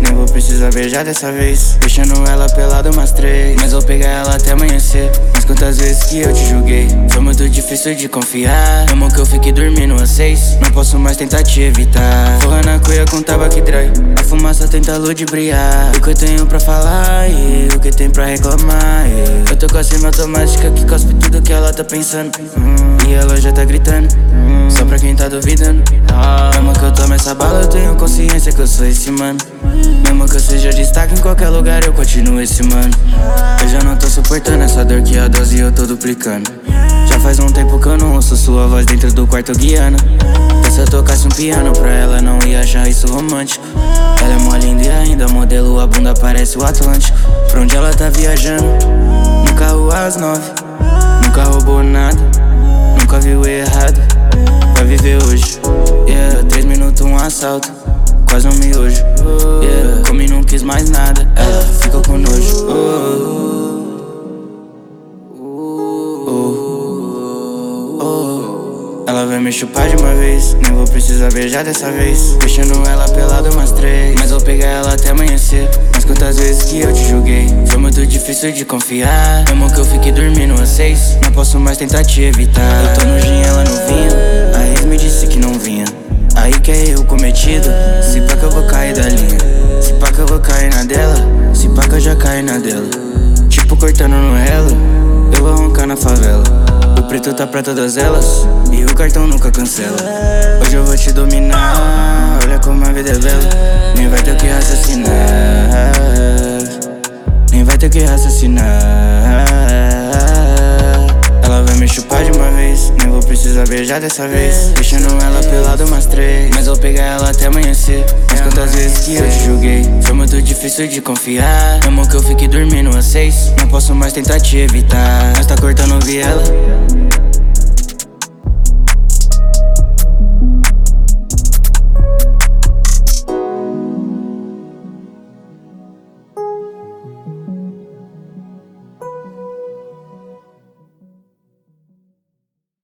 Nem vou precisar beijar dessa vez. Deixando ela pelada umas três. Mas vou pegar ela até amanhecer. Mas quantas vezes que eu te julguei? Foi muito difícil de confiar. Amor que eu fiquei dormindo às seis. Não posso mais tentar te evitar. Forra na cuia com tabaco e dry. A fumaça tenta ludibriar. O que eu tenho pra falar e o que tem pra reclamar. e Eu tô com a semi-automática que cospe tudo que ela tá pensando. Hum, e ela já tá gritando. Hum, só pra quem tá duvidando. Essa bala, eu tenho consciência que eu sou esse mano. Mesmo que eu seja destaque em qualquer lugar, eu continuo esse mano. Eu já não tô suportando essa dor que a dose eu tô duplicando. Já faz um tempo que eu não ouço sua voz dentro do quarto guiana. Se eu tocasse um piano pra ela, não ia achar isso romântico. Ela é mó linda e ainda modelo, a bunda parece o Atlântico. Pra onde ela tá viajando? No carro às nove. Nunca roubou nada, nunca viu errado. Vai viver hoje, assalto, quase um miojo, yeah. Comi, não quis mais nada, ela ficou com nojo. Oh. Oh. Ela vai me chupar de uma vez, nem vou precisar beijar dessa vez. Deixando ela pelada umas três, mas vou pegar ela até amanhecer. Mas quantas vezes que eu te julguei? Foi muito difícil de confiar. Mesmo que eu fiquei dormindo às seis, não posso mais tentar te evitar. Eu tô no gin, ela não vinha. Dela. Tipo cortando no relo. Eu vou roncar na favela. O preto tá pra todas elas. E o cartão nunca cancela. Hoje eu vou te dominar. Olha como a vida é bela. Nem vai ter que raciocinar. Nem vai ter que raciocinar. Ela vai me chupar de uma vez, nem vou precisar beijar dessa vez. Deixando ela pelada umas três, mas vou pegar ela até amanhecer. Mas quantas vezes que eu te julguei? Muito difícil de confiar. Mesmo que eu fique dormindo às seis, não posso mais tentar te evitar. Mas tá cortando viela,